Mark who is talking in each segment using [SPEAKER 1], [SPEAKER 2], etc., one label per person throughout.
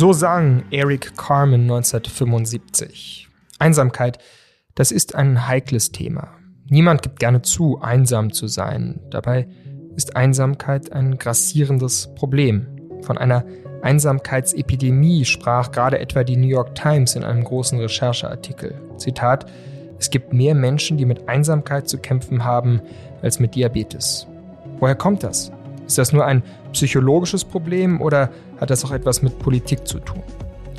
[SPEAKER 1] So sang Eric Carmen 1975. Einsamkeit, das ist ein heikles Thema. Niemand gibt gerne zu, einsam zu sein. Dabei ist Einsamkeit ein grassierendes Problem. Von einer Einsamkeitsepidemie sprach gerade etwa die New York Times in einem großen Rechercheartikel. Zitat, es gibt mehr Menschen, die mit Einsamkeit zu kämpfen haben, als mit Diabetes. Woher kommt das? Ist das nur ein psychologisches Problem oder hat das auch etwas mit Politik zu tun?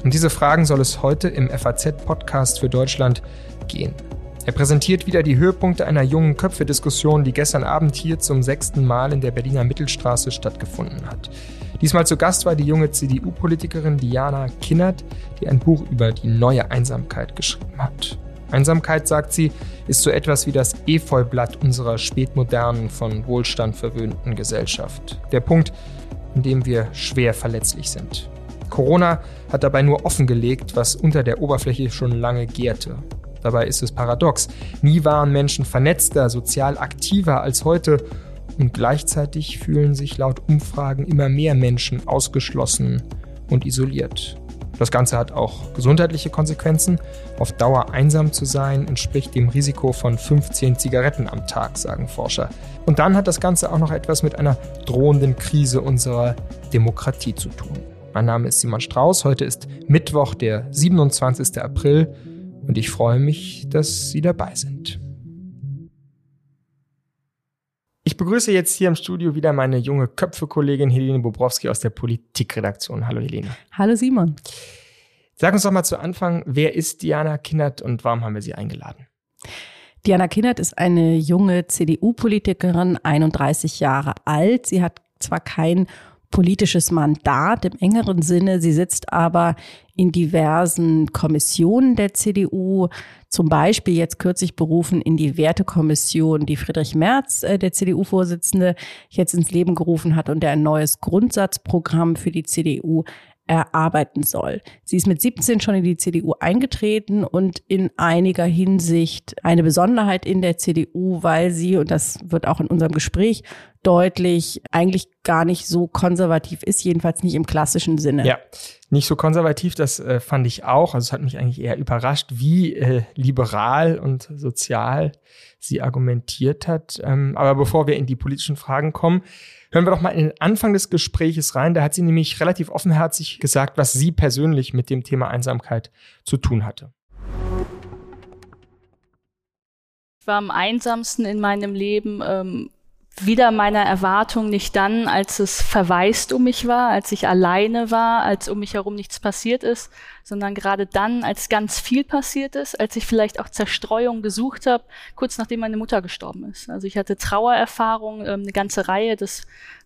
[SPEAKER 1] Um diese Fragen soll es heute im FAZ-Podcast für Deutschland gehen. Er präsentiert wieder die Höhepunkte einer jungen Köpfe-Diskussion, die gestern Abend hier zum sechsten Mal in der Berliner Mittelstraße stattgefunden hat. Diesmal zu Gast war die junge CDU-Politikerin Diana Kinnert, die ein Buch über die neue Einsamkeit geschrieben hat. Einsamkeit, sagt sie, ist so etwas wie das Efeublatt unserer spätmodernen, von Wohlstand verwöhnten Gesellschaft. Der Punkt, in dem wir schwer verletzlich sind. Corona hat dabei nur offengelegt, was unter der Oberfläche schon lange gärte. Dabei ist es paradox. Nie waren Menschen vernetzter, sozial aktiver als heute und gleichzeitig fühlen sich laut Umfragen immer mehr Menschen ausgeschlossen und isoliert. Das Ganze hat auch gesundheitliche Konsequenzen. Auf Dauer einsam zu sein entspricht dem Risiko von 15 Zigaretten am Tag, sagen Forscher. Und dann hat das Ganze auch noch etwas mit einer drohenden Krise unserer Demokratie zu tun. Mein Name ist Simon Strauß. Heute ist Mittwoch, der 27. April. Und ich freue mich, dass Sie dabei sind. Begrüße jetzt hier im Studio wieder meine junge Köpfe-Kollegin Helene Bobrowski aus der Politikredaktion. Hallo Helene.
[SPEAKER 2] Hallo Simon.
[SPEAKER 1] Sag uns doch mal zu Anfang, wer ist Diana Kinnert und warum haben wir sie eingeladen?
[SPEAKER 2] Diana Kinnert ist eine junge CDU-Politikerin, 31 Jahre alt. Sie hat zwar kein politisches Mandat im engeren Sinne. Sie sitzt aber in diversen Kommissionen der CDU, zum Beispiel jetzt kürzlich berufen in die Wertekommission, die Friedrich Merz, äh, der CDU-Vorsitzende, jetzt ins Leben gerufen hat und der ein neues Grundsatzprogramm für die CDU erarbeiten soll. Sie ist mit 17 schon in die CDU eingetreten und in einiger Hinsicht eine Besonderheit in der CDU, weil sie, und das wird auch in unserem Gespräch deutlich, eigentlich gar nicht so konservativ ist, jedenfalls nicht im klassischen Sinne.
[SPEAKER 1] Ja, nicht so konservativ, das äh, fand ich auch. Also es hat mich eigentlich eher überrascht, wie äh, liberal und sozial sie argumentiert hat. Ähm, aber bevor wir in die politischen Fragen kommen, Hören wir doch mal in den Anfang des Gespräches rein. Da hat sie nämlich relativ offenherzig gesagt, was sie persönlich mit dem Thema Einsamkeit zu tun hatte.
[SPEAKER 3] Ich war am einsamsten in meinem Leben ähm, wieder meiner Erwartung nicht dann, als es verwaist um mich war, als ich alleine war, als um mich herum nichts passiert ist, sondern gerade dann, als ganz viel passiert ist, als ich vielleicht auch Zerstreuung gesucht habe, kurz nachdem meine Mutter gestorben ist. Also ich hatte Trauererfahrungen, ähm, eine ganze Reihe. Das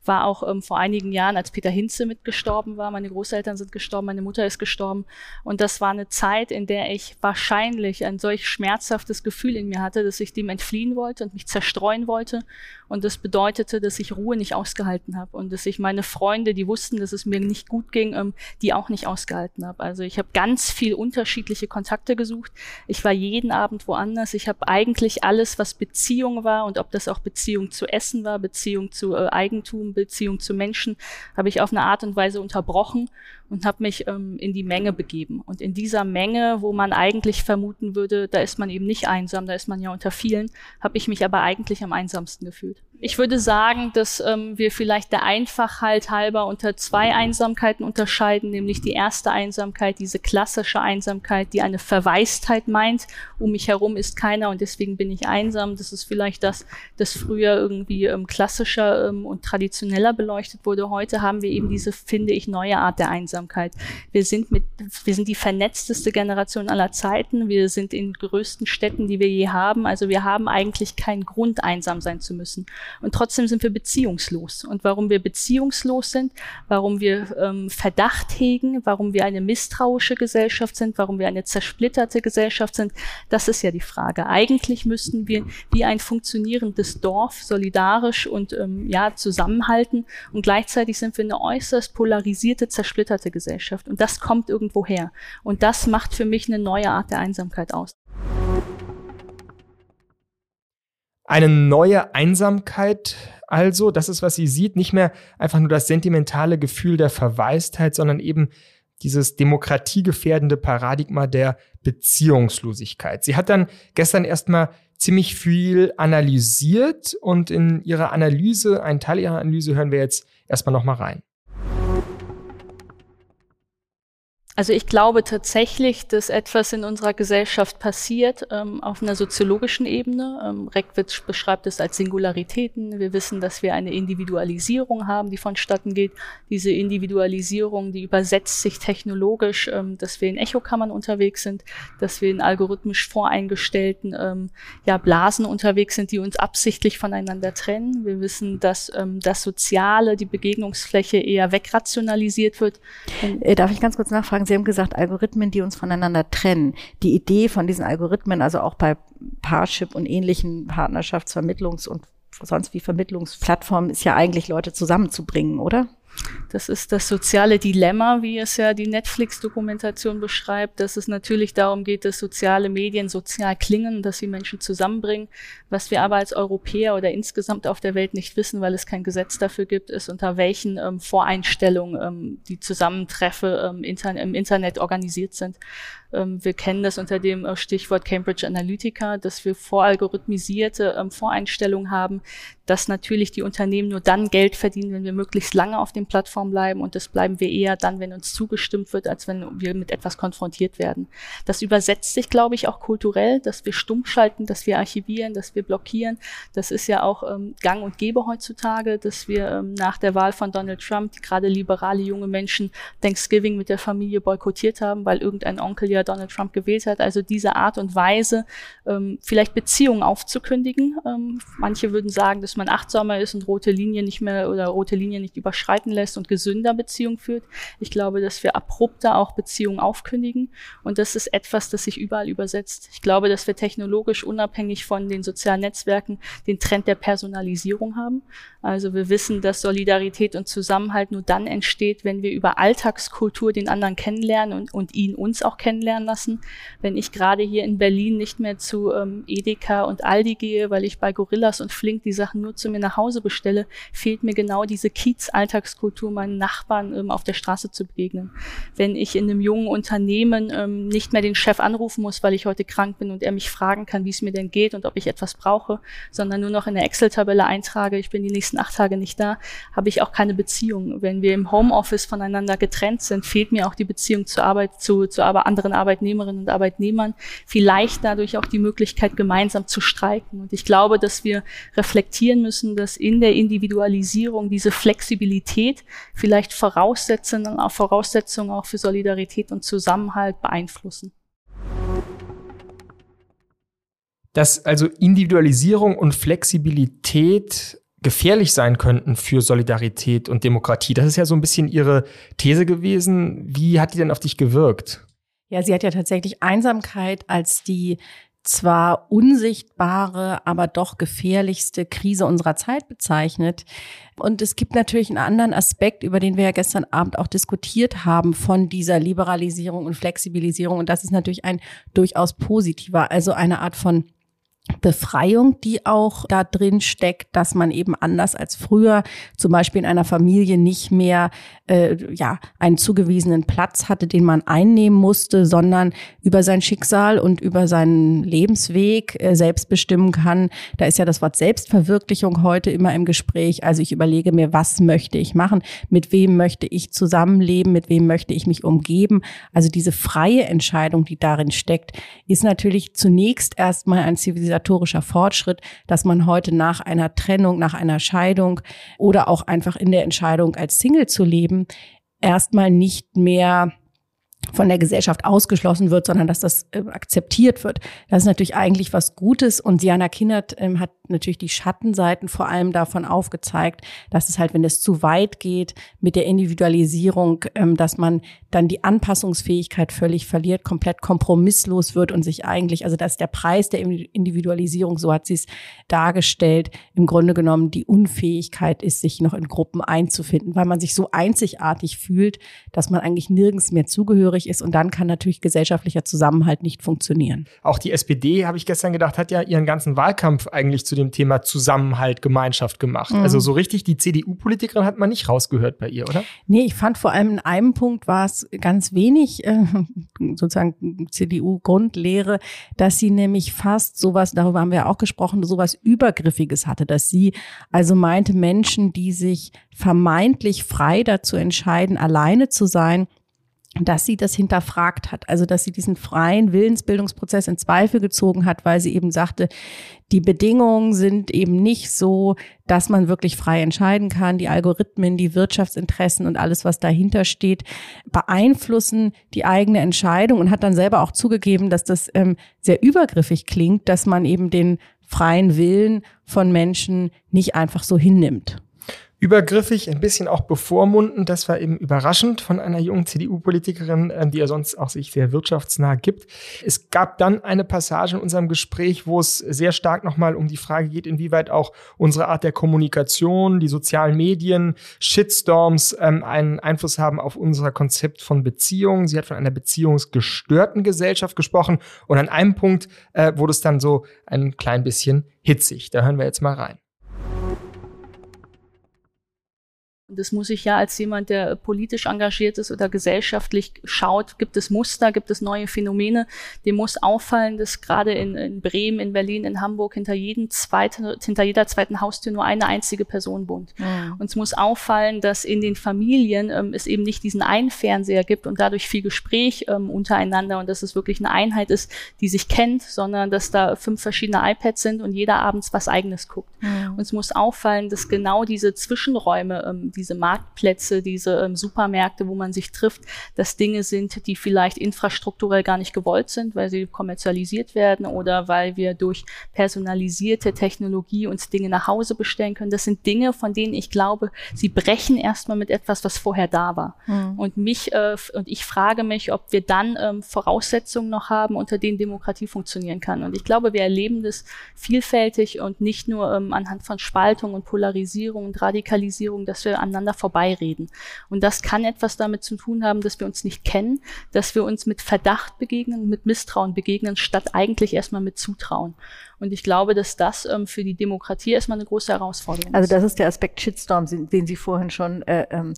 [SPEAKER 3] war auch ähm, vor einigen Jahren, als Peter Hinze mitgestorben war. Meine Großeltern sind gestorben, meine Mutter ist gestorben. Und das war eine Zeit, in der ich wahrscheinlich ein solch schmerzhaftes Gefühl in mir hatte, dass ich dem entfliehen wollte und mich zerstreuen wollte. Und das bedeutete, dass ich Ruhe nicht ausgehalten habe und dass ich meine Freunde, die wussten, dass es mir nicht gut ging, ähm, die auch nicht ausgehalten habe. Also ich habe ganz viel unterschiedliche Kontakte gesucht. Ich war jeden Abend woanders. Ich habe eigentlich alles, was Beziehung war und ob das auch Beziehung zu Essen war, Beziehung zu äh, Eigentum, Beziehung zu Menschen, habe ich auf eine Art und Weise unterbrochen und habe mich ähm, in die Menge begeben. Und in dieser Menge, wo man eigentlich vermuten würde, da ist man eben nicht einsam, da ist man ja unter vielen, habe ich mich aber eigentlich am einsamsten gefühlt. Ich würde sagen, dass ähm, wir vielleicht der Einfachheit halber unter zwei Einsamkeiten unterscheiden, nämlich die erste Einsamkeit, diese klassische Einsamkeit, die eine Verwaistheit meint. Um mich herum ist keiner und deswegen bin ich einsam. Das ist vielleicht das, das früher irgendwie ähm, klassischer ähm, und traditioneller beleuchtet wurde. Heute haben wir eben diese, finde ich, neue Art der Einsamkeit. Wir sind mit, wir sind die vernetzteste Generation aller Zeiten. Wir sind in größten Städten, die wir je haben. Also wir haben eigentlich keinen Grund, einsam sein zu müssen. Und trotzdem sind wir beziehungslos. Und warum wir beziehungslos sind, warum wir ähm, Verdacht hegen, warum wir eine misstrauische Gesellschaft sind, warum wir eine zersplitterte Gesellschaft sind, das ist ja die Frage. Eigentlich müssten wir wie ein funktionierendes Dorf solidarisch und ähm, ja zusammenhalten und gleichzeitig sind wir eine äußerst polarisierte, zersplitterte Gesellschaft. Und das kommt irgendwo her. Und das macht für mich eine neue Art der Einsamkeit aus.
[SPEAKER 1] Eine neue Einsamkeit also, das ist, was sie sieht, nicht mehr einfach nur das sentimentale Gefühl der Verwaistheit, sondern eben dieses demokratiegefährdende Paradigma der Beziehungslosigkeit. Sie hat dann gestern erstmal ziemlich viel analysiert und in ihrer Analyse, einen Teil ihrer Analyse hören wir jetzt erstmal nochmal rein.
[SPEAKER 3] Also ich glaube tatsächlich, dass etwas in unserer Gesellschaft passiert ähm, auf einer soziologischen Ebene. Ähm, Reckwitz beschreibt es als Singularitäten. Wir wissen, dass wir eine Individualisierung haben, die vonstatten geht. Diese Individualisierung, die übersetzt sich technologisch, ähm, dass wir in Echokammern unterwegs sind, dass wir in algorithmisch voreingestellten ähm, ja, Blasen unterwegs sind, die uns absichtlich voneinander trennen. Wir wissen, dass ähm, das Soziale, die Begegnungsfläche eher wegrationalisiert wird.
[SPEAKER 2] Äh, darf ich ganz kurz nachfragen? Sagen, Sie haben gesagt, Algorithmen, die uns voneinander trennen. Die Idee von diesen Algorithmen, also auch bei Parship und ähnlichen Partnerschaftsvermittlungs- und sonst wie Vermittlungsplattformen, ist ja eigentlich Leute zusammenzubringen, oder?
[SPEAKER 3] Das ist das soziale Dilemma, wie es ja die Netflix-Dokumentation beschreibt, dass es natürlich darum geht, dass soziale Medien sozial klingen, dass sie Menschen zusammenbringen. Was wir aber als Europäer oder insgesamt auf der Welt nicht wissen, weil es kein Gesetz dafür gibt, ist, unter welchen ähm, Voreinstellungen ähm, die Zusammentreffen ähm, intern im Internet organisiert sind. Ähm, wir kennen das unter dem äh, Stichwort Cambridge Analytica, dass wir voralgorithmisierte ähm, Voreinstellungen haben, dass natürlich die Unternehmen nur dann Geld verdienen, wenn wir möglichst lange auf den Plattformen bleiben und das bleiben wir eher dann, wenn uns zugestimmt wird, als wenn wir mit etwas konfrontiert werden. Das übersetzt sich, glaube ich, auch kulturell, dass wir stumm schalten, dass wir archivieren, dass wir blockieren. Das ist ja auch ähm, gang und gäbe heutzutage, dass wir ähm, nach der Wahl von Donald Trump, gerade liberale junge Menschen Thanksgiving mit der Familie boykottiert haben, weil irgendein Onkel ja Donald Trump gewählt hat. Also diese Art und Weise, ähm, vielleicht Beziehungen aufzukündigen. Ähm, manche würden sagen, dass man achtsamer ist und rote Linien nicht mehr oder rote Linien nicht überschreiten lässt und gesünder Beziehungen führt. Ich glaube, dass wir abrupter auch Beziehungen aufkündigen und das ist etwas, das sich überall übersetzt. Ich glaube, dass wir technologisch unabhängig von den sozialen Netzwerken den Trend der Personalisierung haben. Also wir wissen, dass Solidarität und Zusammenhalt nur dann entsteht, wenn wir über Alltagskultur den anderen kennenlernen und, und ihn uns auch kennenlernen lassen. Wenn ich gerade hier in Berlin nicht mehr zu ähm, Edeka und Aldi gehe, weil ich bei Gorillas und Flink die Sachen nur zu mir nach Hause bestelle, fehlt mir genau diese Kiez-Alltagskultur, meinen Nachbarn ähm, auf der Straße zu begegnen. Wenn ich in einem jungen Unternehmen ähm, nicht mehr den Chef anrufen muss, weil ich heute krank bin und er mich fragen kann, wie es mir denn geht und ob ich etwas brauche, sondern nur noch in der Excel-Tabelle eintrage, ich bin die nächsten acht Tage nicht da, habe ich auch keine Beziehung. Wenn wir im Homeoffice voneinander getrennt sind, fehlt mir auch die Beziehung zur Arbeit, zu, zu aber anderen Arbeitnehmerinnen und Arbeitnehmern. Vielleicht dadurch auch die Möglichkeit, gemeinsam zu streiken. Und ich glaube, dass wir reflektieren müssen, dass in der Individualisierung diese Flexibilität vielleicht Voraussetzungen, Voraussetzungen auch für Solidarität und Zusammenhalt beeinflussen.
[SPEAKER 1] Dass also Individualisierung und Flexibilität gefährlich sein könnten für Solidarität und Demokratie. Das ist ja so ein bisschen Ihre These gewesen. Wie hat die denn auf dich gewirkt?
[SPEAKER 2] Ja, sie hat ja tatsächlich Einsamkeit als die zwar unsichtbare, aber doch gefährlichste Krise unserer Zeit bezeichnet. Und es gibt natürlich einen anderen Aspekt, über den wir ja gestern Abend auch diskutiert haben, von dieser Liberalisierung und Flexibilisierung. Und das ist natürlich ein durchaus positiver, also eine Art von Befreiung, die auch da drin steckt, dass man eben anders als früher zum Beispiel in einer Familie nicht mehr äh, ja einen zugewiesenen Platz hatte, den man einnehmen musste, sondern über sein Schicksal und über seinen Lebensweg äh, selbst bestimmen kann. Da ist ja das Wort Selbstverwirklichung heute immer im Gespräch. Also ich überlege mir, was möchte ich machen, mit wem möchte ich zusammenleben, mit wem möchte ich mich umgeben. Also diese freie Entscheidung, die darin steckt, ist natürlich zunächst erstmal ein Zivilisation zivilisatorischer Fortschritt, dass man heute nach einer Trennung, nach einer Scheidung oder auch einfach in der Entscheidung als Single zu leben, erstmal nicht mehr von der Gesellschaft ausgeschlossen wird, sondern dass das äh, akzeptiert wird. Das ist natürlich eigentlich was Gutes und Diana Kindert ähm, hat natürlich die Schattenseiten vor allem davon aufgezeigt, dass es halt, wenn es zu weit geht mit der Individualisierung, ähm, dass man dann die Anpassungsfähigkeit völlig verliert, komplett kompromisslos wird und sich eigentlich, also dass der Preis der Individualisierung, so hat sie es dargestellt, im Grunde genommen die Unfähigkeit ist, sich noch in Gruppen einzufinden, weil man sich so einzigartig fühlt, dass man eigentlich nirgends mehr zugehört zugehörig ist. Und dann kann natürlich gesellschaftlicher Zusammenhalt nicht funktionieren.
[SPEAKER 1] Auch die SPD, habe ich gestern gedacht, hat ja ihren ganzen Wahlkampf eigentlich zu dem Thema Zusammenhalt, Gemeinschaft gemacht. Mhm. Also so richtig die CDU-Politikerin hat man nicht rausgehört bei ihr, oder?
[SPEAKER 2] Nee, ich fand vor allem in einem Punkt war es ganz wenig äh, sozusagen CDU-Grundlehre, dass sie nämlich fast sowas, darüber haben wir auch gesprochen, sowas Übergriffiges hatte, dass sie also meinte, Menschen, die sich vermeintlich frei dazu entscheiden, alleine zu sein, dass sie das hinterfragt hat, also dass sie diesen freien Willensbildungsprozess in Zweifel gezogen hat, weil sie eben sagte, die Bedingungen sind eben nicht so, dass man wirklich frei entscheiden kann. Die Algorithmen, die Wirtschaftsinteressen und alles, was dahinter steht, beeinflussen die eigene Entscheidung und hat dann selber auch zugegeben, dass das ähm, sehr übergriffig klingt, dass man eben den freien Willen von Menschen nicht einfach so hinnimmt
[SPEAKER 1] übergriffig, ein bisschen auch bevormundend. Das war eben überraschend von einer jungen CDU-Politikerin, ähm, die ja sonst auch sich sehr wirtschaftsnah gibt. Es gab dann eine Passage in unserem Gespräch, wo es sehr stark nochmal um die Frage geht, inwieweit auch unsere Art der Kommunikation, die sozialen Medien, Shitstorms ähm, einen Einfluss haben auf unser Konzept von Beziehungen. Sie hat von einer beziehungsgestörten Gesellschaft gesprochen und an einem Punkt äh, wurde es dann so ein klein bisschen hitzig. Da hören wir jetzt mal rein.
[SPEAKER 3] Das muss ich ja als jemand, der politisch engagiert ist oder gesellschaftlich schaut, gibt es Muster, gibt es neue Phänomene. Dem muss auffallen, dass gerade in, in Bremen, in Berlin, in Hamburg hinter, jedem zweite, hinter jeder zweiten Haustür nur eine einzige Person wohnt. Mhm. Und es muss auffallen, dass in den Familien ähm, es eben nicht diesen einen Fernseher gibt und dadurch viel Gespräch ähm, untereinander und dass es wirklich eine Einheit ist, die sich kennt, sondern dass da fünf verschiedene iPads sind und jeder abends was eigenes guckt. Mhm. Und es muss auffallen, dass genau diese Zwischenräume, ähm, diese Marktplätze, diese ähm, Supermärkte, wo man sich trifft, dass Dinge sind, die vielleicht infrastrukturell gar nicht gewollt sind, weil sie kommerzialisiert werden oder weil wir durch personalisierte Technologie uns Dinge nach Hause bestellen können. Das sind Dinge, von denen ich glaube, sie brechen erstmal mit etwas, was vorher da war. Mhm. Und mich äh, und ich frage mich, ob wir dann ähm, Voraussetzungen noch haben, unter denen Demokratie funktionieren kann. Und ich glaube, wir erleben das vielfältig und nicht nur ähm, anhand von Spaltung und Polarisierung und Radikalisierung, dass wir aneinander vorbeireden. Und das kann etwas damit zu tun haben, dass wir uns nicht kennen, dass wir uns mit Verdacht begegnen, mit Misstrauen begegnen, statt eigentlich erstmal mit Zutrauen. Und ich glaube, dass das ähm, für die Demokratie erstmal eine große Herausforderung
[SPEAKER 2] also ist. Also das ist der Aspekt Shitstorm, den Sie vorhin schon äh, ähm,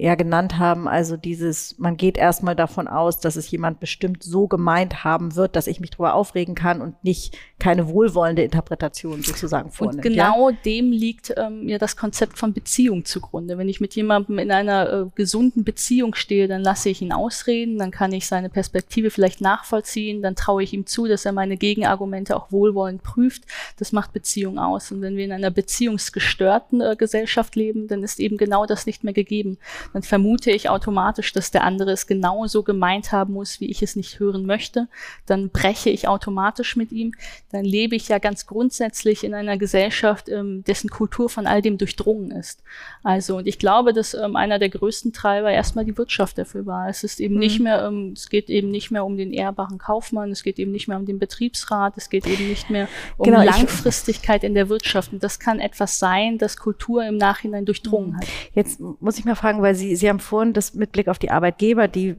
[SPEAKER 2] eher genannt haben. Also dieses, man geht erstmal davon aus, dass es jemand bestimmt so gemeint haben wird, dass ich mich darüber aufregen kann und nicht keine wohlwollende Interpretation sozusagen vornimmt.
[SPEAKER 3] Und genau ja? dem liegt ähm, ja das Konzept von Beziehung zugrunde. Wenn ich mit jemandem in einer äh, gesunden Beziehung stehe, dann lasse ich ihn ausreden, dann kann ich seine Perspektive vielleicht nachvollziehen, dann traue ich ihm zu, dass er meine Gegenargumente auch wohlwollend prüft, das macht Beziehung aus. Und wenn wir in einer beziehungsgestörten äh, Gesellschaft leben, dann ist eben genau das nicht mehr gegeben. Dann vermute ich automatisch, dass der andere es genauso gemeint haben muss, wie ich es nicht hören möchte. Dann breche ich automatisch mit ihm. Dann lebe ich ja ganz grundsätzlich in einer Gesellschaft, ähm, dessen Kultur von all dem durchdrungen ist. Also, und ich glaube, dass ähm, einer der größten Treiber erstmal die Wirtschaft dafür war. Es ist eben mhm. nicht mehr, ähm, es geht eben nicht mehr um den ehrbaren Kaufmann, es geht eben nicht mehr um den Betriebsrat, es geht eben nicht mehr um genau, Langfristigkeit in der Wirtschaft. Und das kann etwas sein, das Kultur im Nachhinein durchdrungen hat.
[SPEAKER 2] Jetzt muss ich mal fragen, weil Sie, Sie haben vorhin das mit Blick auf die Arbeitgeber, die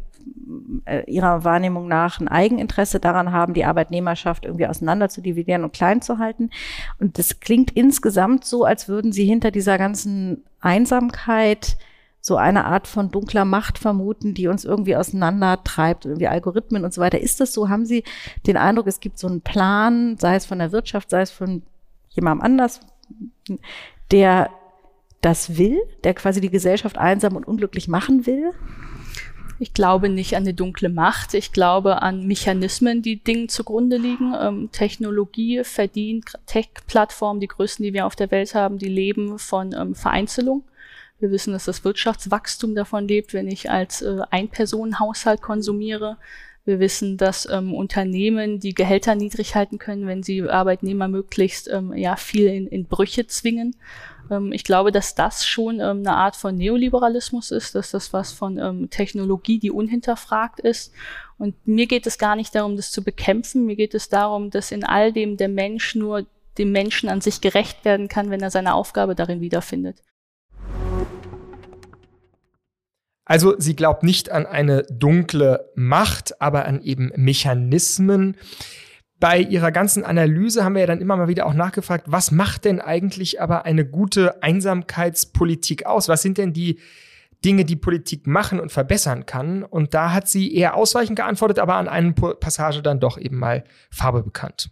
[SPEAKER 2] äh, ihrer Wahrnehmung nach ein Eigeninteresse daran haben, die Arbeitnehmerschaft irgendwie auseinander zu dividieren und klein zu halten. Und das klingt insgesamt so, als würden Sie hinter dieser ganzen Einsamkeit so eine Art von dunkler Macht vermuten, die uns irgendwie auseinandertreibt, irgendwie Algorithmen und so weiter. Ist das so? Haben Sie den Eindruck, es gibt so einen Plan, sei es von der Wirtschaft, sei es von jemandem anders, der das will, der quasi die Gesellschaft einsam und unglücklich machen will?
[SPEAKER 3] Ich glaube nicht an eine dunkle Macht. Ich glaube an Mechanismen, die Dingen zugrunde liegen. Ähm, Technologie verdient, Tech-Plattformen, die größten, die wir auf der Welt haben, die leben von ähm, Vereinzelung. Wir wissen, dass das Wirtschaftswachstum davon lebt, wenn ich als äh, Ein-Personen-Haushalt konsumiere. Wir wissen, dass ähm, Unternehmen die Gehälter niedrig halten können, wenn sie Arbeitnehmer möglichst ähm, ja viel in, in Brüche zwingen. Ähm, ich glaube, dass das schon ähm, eine Art von Neoliberalismus ist, dass das was von ähm, Technologie, die unhinterfragt ist. Und mir geht es gar nicht darum, das zu bekämpfen. Mir geht es darum, dass in all dem der Mensch nur dem Menschen an sich gerecht werden kann, wenn er seine Aufgabe darin wiederfindet.
[SPEAKER 1] Also sie glaubt nicht an eine dunkle Macht, aber an eben Mechanismen. Bei ihrer ganzen Analyse haben wir ja dann immer mal wieder auch nachgefragt, was macht denn eigentlich aber eine gute Einsamkeitspolitik aus? Was sind denn die Dinge, die Politik machen und verbessern kann? Und da hat sie eher ausweichend geantwortet, aber an einer Passage dann doch eben mal Farbe bekannt.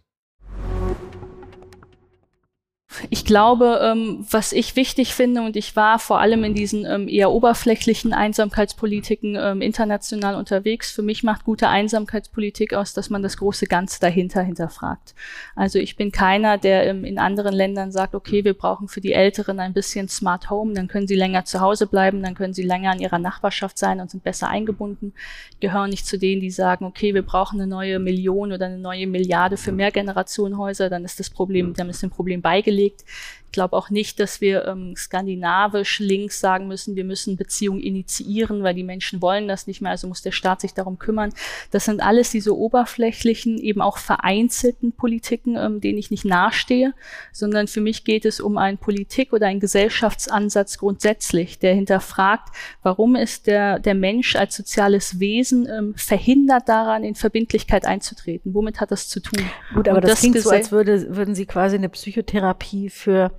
[SPEAKER 3] Ich glaube, ähm, was ich wichtig finde, und ich war vor allem in diesen ähm, eher oberflächlichen Einsamkeitspolitiken ähm, international unterwegs, für mich macht gute Einsamkeitspolitik aus, dass man das große Ganze dahinter hinterfragt. Also ich bin keiner, der ähm, in anderen Ländern sagt, okay, wir brauchen für die Älteren ein bisschen Smart Home, dann können sie länger zu Hause bleiben, dann können sie länger in ihrer Nachbarschaft sein und sind besser eingebunden. Ich gehöre nicht zu denen, die sagen, okay, wir brauchen eine neue Million oder eine neue Milliarde für Mehrgenerationenhäuser, dann ist das Problem, dann ist dem Problem beigelegt Street. Ich glaube auch nicht, dass wir ähm, skandinavisch links sagen müssen, wir müssen Beziehungen initiieren, weil die Menschen wollen das nicht mehr, also muss der Staat sich darum kümmern. Das sind alles diese oberflächlichen, eben auch vereinzelten Politiken, ähm, denen ich nicht nahestehe, sondern für mich geht es um einen Politik- oder einen Gesellschaftsansatz grundsätzlich, der hinterfragt, warum ist der, der Mensch als soziales Wesen ähm, verhindert daran, in Verbindlichkeit einzutreten? Womit hat das zu tun?
[SPEAKER 2] Gut, aber das, das klingt so, als würde, würden Sie quasi eine Psychotherapie für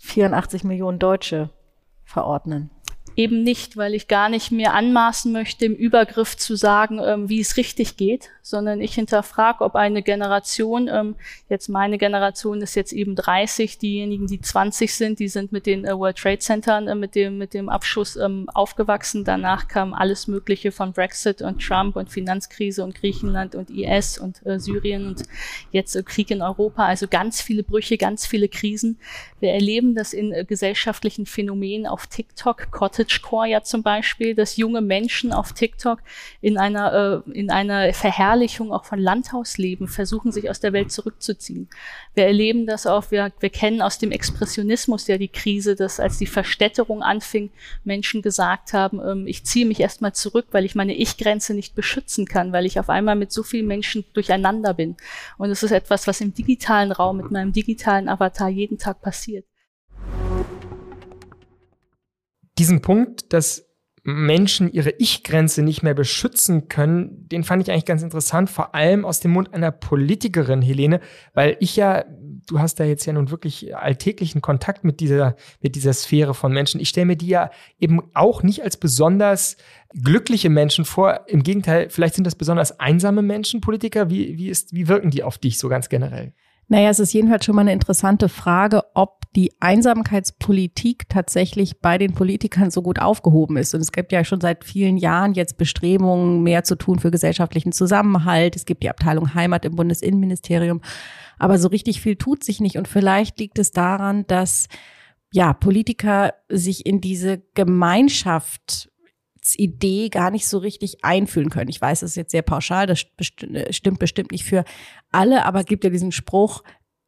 [SPEAKER 2] 84 Millionen Deutsche verordnen
[SPEAKER 3] eben nicht, weil ich gar nicht mir anmaßen möchte, im Übergriff zu sagen, ähm, wie es richtig geht, sondern ich hinterfrage, ob eine Generation, ähm, jetzt meine Generation ist jetzt eben 30, diejenigen, die 20 sind, die sind mit den äh, World Trade Centern, äh, mit dem, mit dem Abschuss ähm, aufgewachsen. Danach kam alles Mögliche von Brexit und Trump und Finanzkrise und Griechenland und IS und äh, Syrien und jetzt äh, Krieg in Europa. Also ganz viele Brüche, ganz viele Krisen. Wir erleben das in äh, gesellschaftlichen Phänomenen auf TikTok, Cottagecore ja zum Beispiel, dass junge Menschen auf TikTok in einer, äh, in einer Verherrlichung auch von Landhausleben versuchen, sich aus der Welt zurückzuziehen. Wir erleben das auch, wir, wir kennen aus dem Expressionismus ja die Krise, dass als die Verstädterung anfing, Menschen gesagt haben, ähm, ich ziehe mich erstmal zurück, weil ich meine Ich-Grenze nicht beschützen kann, weil ich auf einmal mit so vielen Menschen durcheinander bin. Und es ist etwas, was im digitalen Raum mit meinem digitalen Avatar jeden Tag passiert
[SPEAKER 1] diesen Punkt, dass Menschen ihre Ich-Grenze nicht mehr beschützen können, den fand ich eigentlich ganz interessant, vor allem aus dem Mund einer Politikerin, Helene, weil ich ja, du hast da jetzt ja nun wirklich alltäglichen Kontakt mit dieser, mit dieser Sphäre von Menschen. Ich stelle mir die ja eben auch nicht als besonders glückliche Menschen vor. Im Gegenteil, vielleicht sind das besonders einsame Menschen, Politiker. Wie, wie, ist, wie wirken die auf dich so ganz generell?
[SPEAKER 2] Naja, es ist jedenfalls schon mal eine interessante Frage, ob die Einsamkeitspolitik tatsächlich bei den Politikern so gut aufgehoben ist. Und es gibt ja schon seit vielen Jahren jetzt Bestrebungen, mehr zu tun für gesellschaftlichen Zusammenhalt. Es gibt die Abteilung Heimat im Bundesinnenministerium. Aber so richtig viel tut sich nicht. Und vielleicht liegt es daran, dass ja, Politiker sich in diese Gemeinschaft Idee gar nicht so richtig einfühlen können. Ich weiß, das ist jetzt sehr pauschal, das stimmt bestimmt nicht für alle, aber gibt ja diesen Spruch,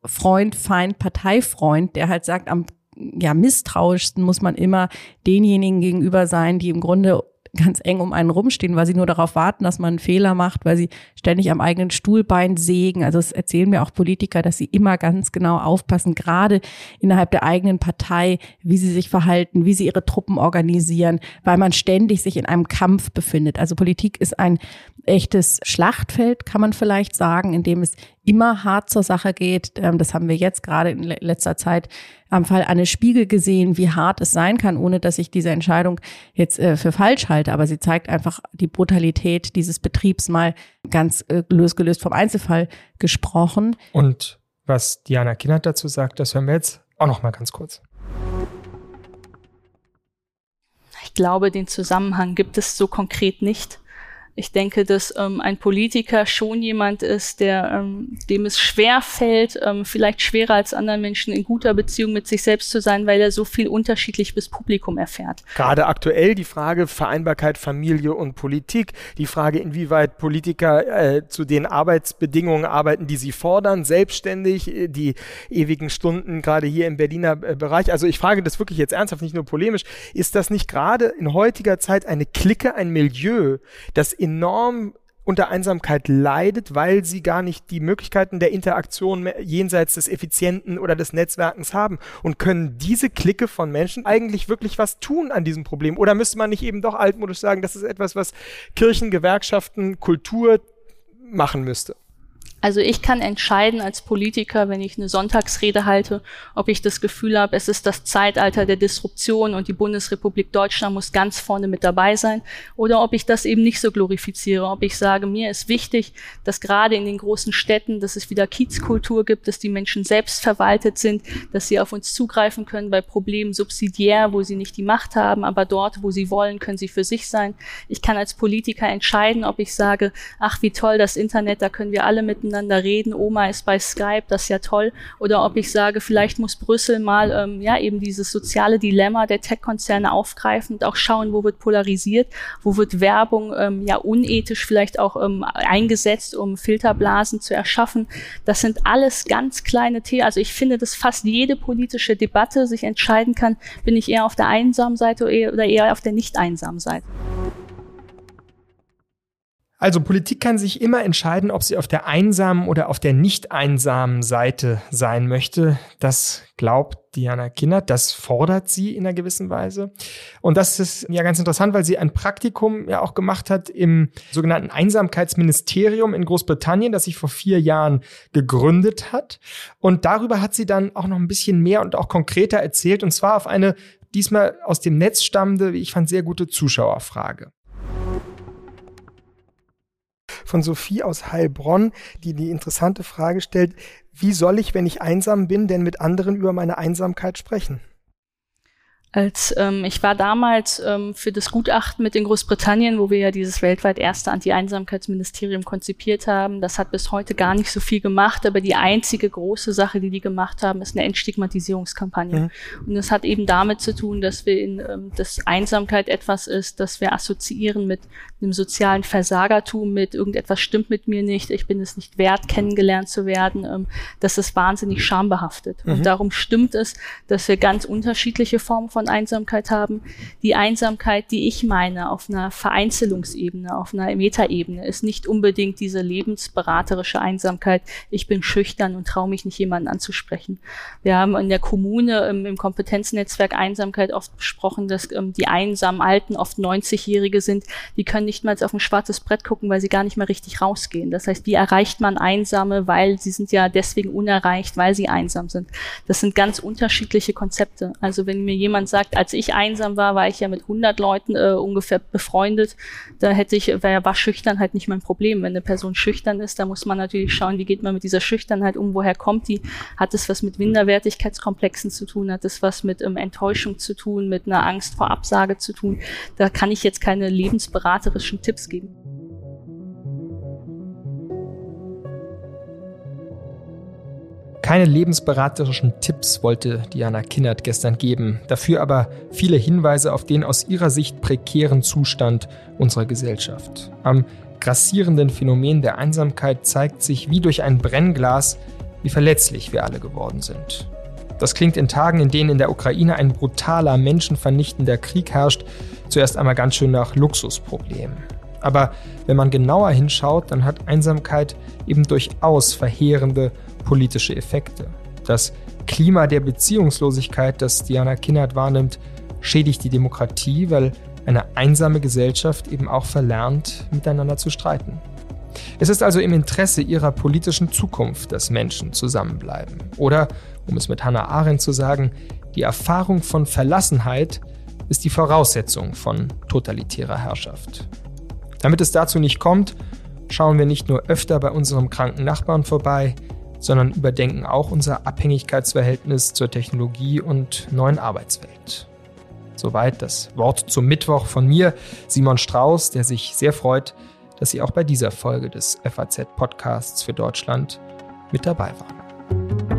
[SPEAKER 2] Freund, Feind, Parteifreund, der halt sagt, am ja, misstrauischsten muss man immer denjenigen gegenüber sein, die im Grunde ganz eng um einen rumstehen, weil sie nur darauf warten, dass man einen Fehler macht, weil sie ständig am eigenen Stuhlbein sägen. Also es erzählen mir auch Politiker, dass sie immer ganz genau aufpassen, gerade innerhalb der eigenen Partei, wie sie sich verhalten, wie sie ihre Truppen organisieren, weil man ständig sich in einem Kampf befindet. Also Politik ist ein echtes Schlachtfeld, kann man vielleicht sagen, in dem es immer hart zur Sache geht. Ähm, das haben wir jetzt gerade in letzter Zeit am Fall Anne Spiegel gesehen, wie hart es sein kann, ohne dass ich diese Entscheidung jetzt äh, für falsch halte. Aber sie zeigt einfach die Brutalität dieses Betriebs mal ganz äh, losgelöst vom Einzelfall gesprochen.
[SPEAKER 1] Und was Diana Kinnert dazu sagt, das hören wir jetzt auch noch mal ganz kurz.
[SPEAKER 3] Ich glaube, den Zusammenhang gibt es so konkret nicht. Ich denke, dass ähm, ein Politiker schon jemand ist, der ähm, dem es schwer fällt, ähm, vielleicht schwerer als anderen Menschen in guter Beziehung mit sich selbst zu sein, weil er so viel unterschiedlich bis Publikum erfährt.
[SPEAKER 4] Gerade aktuell die Frage Vereinbarkeit Familie und Politik, die Frage, inwieweit Politiker äh, zu den Arbeitsbedingungen arbeiten, die sie fordern, selbstständig, äh, die ewigen Stunden gerade hier im Berliner äh, Bereich. Also ich frage das wirklich jetzt ernsthaft, nicht nur polemisch, ist das nicht gerade in heutiger Zeit eine Clique, ein Milieu, das enorm unter Einsamkeit leidet, weil sie gar nicht die Möglichkeiten der Interaktion jenseits des Effizienten oder des Netzwerkens haben. Und können diese Clique von Menschen eigentlich wirklich was tun an diesem Problem? Oder müsste man nicht eben doch altmodisch sagen, das ist etwas, was Kirchen, Gewerkschaften, Kultur machen müsste?
[SPEAKER 3] Also ich kann entscheiden als Politiker, wenn ich eine Sonntagsrede halte, ob ich das Gefühl habe, es ist das Zeitalter der Disruption und die Bundesrepublik Deutschland muss ganz vorne mit dabei sein, oder ob ich das eben nicht so glorifiziere, ob ich sage, mir ist wichtig, dass gerade in den großen Städten, dass es wieder Kiezkultur gibt, dass die Menschen selbst verwaltet sind, dass sie auf uns zugreifen können bei Problemen subsidiär, wo sie nicht die Macht haben, aber dort, wo sie wollen, können sie für sich sein. Ich kann als Politiker entscheiden, ob ich sage, ach wie toll das Internet, da können wir alle miteinander miteinander reden, Oma ist bei Skype, das ist ja toll. Oder ob ich sage, vielleicht muss Brüssel mal ähm, ja eben dieses soziale Dilemma der Tech-Konzerne aufgreifen und auch schauen, wo wird polarisiert, wo wird Werbung ähm, ja unethisch vielleicht auch ähm, eingesetzt, um Filterblasen zu erschaffen. Das sind alles ganz kleine Themen. Also ich finde, dass fast jede politische Debatte sich entscheiden kann, bin ich eher auf der einsamen Seite oder eher auf der nicht einsamen Seite.
[SPEAKER 1] Also Politik kann sich immer entscheiden, ob sie auf der einsamen oder auf der nicht einsamen Seite sein möchte. Das glaubt Diana Kinnert, das fordert sie in einer gewissen Weise. Und das ist ja ganz interessant, weil sie ein Praktikum ja auch gemacht hat im sogenannten Einsamkeitsministerium in Großbritannien, das sich vor vier Jahren gegründet hat. Und darüber hat sie dann auch noch ein bisschen mehr und auch konkreter erzählt, und zwar auf eine diesmal aus dem Netz stammende, wie ich fand, sehr gute Zuschauerfrage
[SPEAKER 4] von Sophie aus Heilbronn, die die interessante Frage stellt, wie soll ich, wenn ich einsam bin, denn mit anderen über meine Einsamkeit sprechen?
[SPEAKER 3] Als ähm, ich war damals ähm, für das Gutachten mit in Großbritannien, wo wir ja dieses weltweit erste Anti-Einsamkeitsministerium konzipiert haben. Das hat bis heute gar nicht so viel gemacht, aber die einzige große Sache, die die gemacht haben, ist eine Entstigmatisierungskampagne. Mhm. Und das hat eben damit zu tun, dass wir in ähm, dass Einsamkeit etwas ist, das wir assoziieren mit einem sozialen Versagertum, mit irgendetwas stimmt mit mir nicht, ich bin es nicht wert, kennengelernt zu werden. Ähm, das ist wahnsinnig schambehaftet. Mhm. Und darum stimmt es, dass wir ganz unterschiedliche Formen von von Einsamkeit haben. Die Einsamkeit, die ich meine, auf einer Vereinzelungsebene, auf einer Metaebene, ist nicht unbedingt diese lebensberaterische Einsamkeit. Ich bin schüchtern und traue mich nicht, jemanden anzusprechen. Wir haben in der Kommune im, im Kompetenznetzwerk Einsamkeit oft besprochen, dass ähm, die einsamen Alten oft 90-Jährige sind. Die können nicht mal auf ein schwarzes Brett gucken, weil sie gar nicht mehr richtig rausgehen. Das heißt, wie erreicht man Einsame, weil sie sind ja deswegen unerreicht, weil sie einsam sind. Das sind ganz unterschiedliche Konzepte. Also wenn mir jemand sagt, als ich einsam war, war ich ja mit 100 Leuten äh, ungefähr befreundet. Da hätte ich, war, war schüchtern halt nicht mein Problem. Wenn eine Person schüchtern ist, da muss man natürlich schauen, wie geht man mit dieser Schüchternheit um, woher kommt die? Hat es was mit Minderwertigkeitskomplexen zu tun? Hat es was mit ähm, Enttäuschung zu tun, mit einer Angst vor Absage zu tun? Da kann ich jetzt keine lebensberaterischen Tipps geben.
[SPEAKER 1] Keine lebensberaterischen Tipps wollte Diana Kinnert gestern geben, dafür aber viele Hinweise auf den aus ihrer Sicht prekären Zustand unserer Gesellschaft. Am grassierenden Phänomen der Einsamkeit zeigt sich wie durch ein Brennglas, wie verletzlich wir alle geworden sind. Das klingt in Tagen, in denen in der Ukraine ein brutaler, menschenvernichtender Krieg herrscht, zuerst einmal ganz schön nach Luxusproblemen. Aber wenn man genauer hinschaut, dann hat Einsamkeit eben durchaus verheerende politische Effekte. Das Klima der Beziehungslosigkeit, das Diana Kinnert wahrnimmt, schädigt die Demokratie, weil eine einsame Gesellschaft eben auch verlernt, miteinander zu streiten. Es ist also im Interesse ihrer politischen Zukunft, dass Menschen zusammenbleiben. Oder, um es mit Hannah Arendt zu sagen, die Erfahrung von Verlassenheit ist die Voraussetzung von totalitärer Herrschaft. Damit es dazu nicht kommt, schauen wir nicht nur öfter bei unserem kranken Nachbarn vorbei, sondern überdenken auch unser Abhängigkeitsverhältnis zur Technologie und neuen Arbeitswelt. Soweit das Wort zum Mittwoch von mir, Simon Strauß, der sich sehr freut, dass Sie auch bei dieser Folge des FAZ Podcasts für Deutschland mit dabei waren.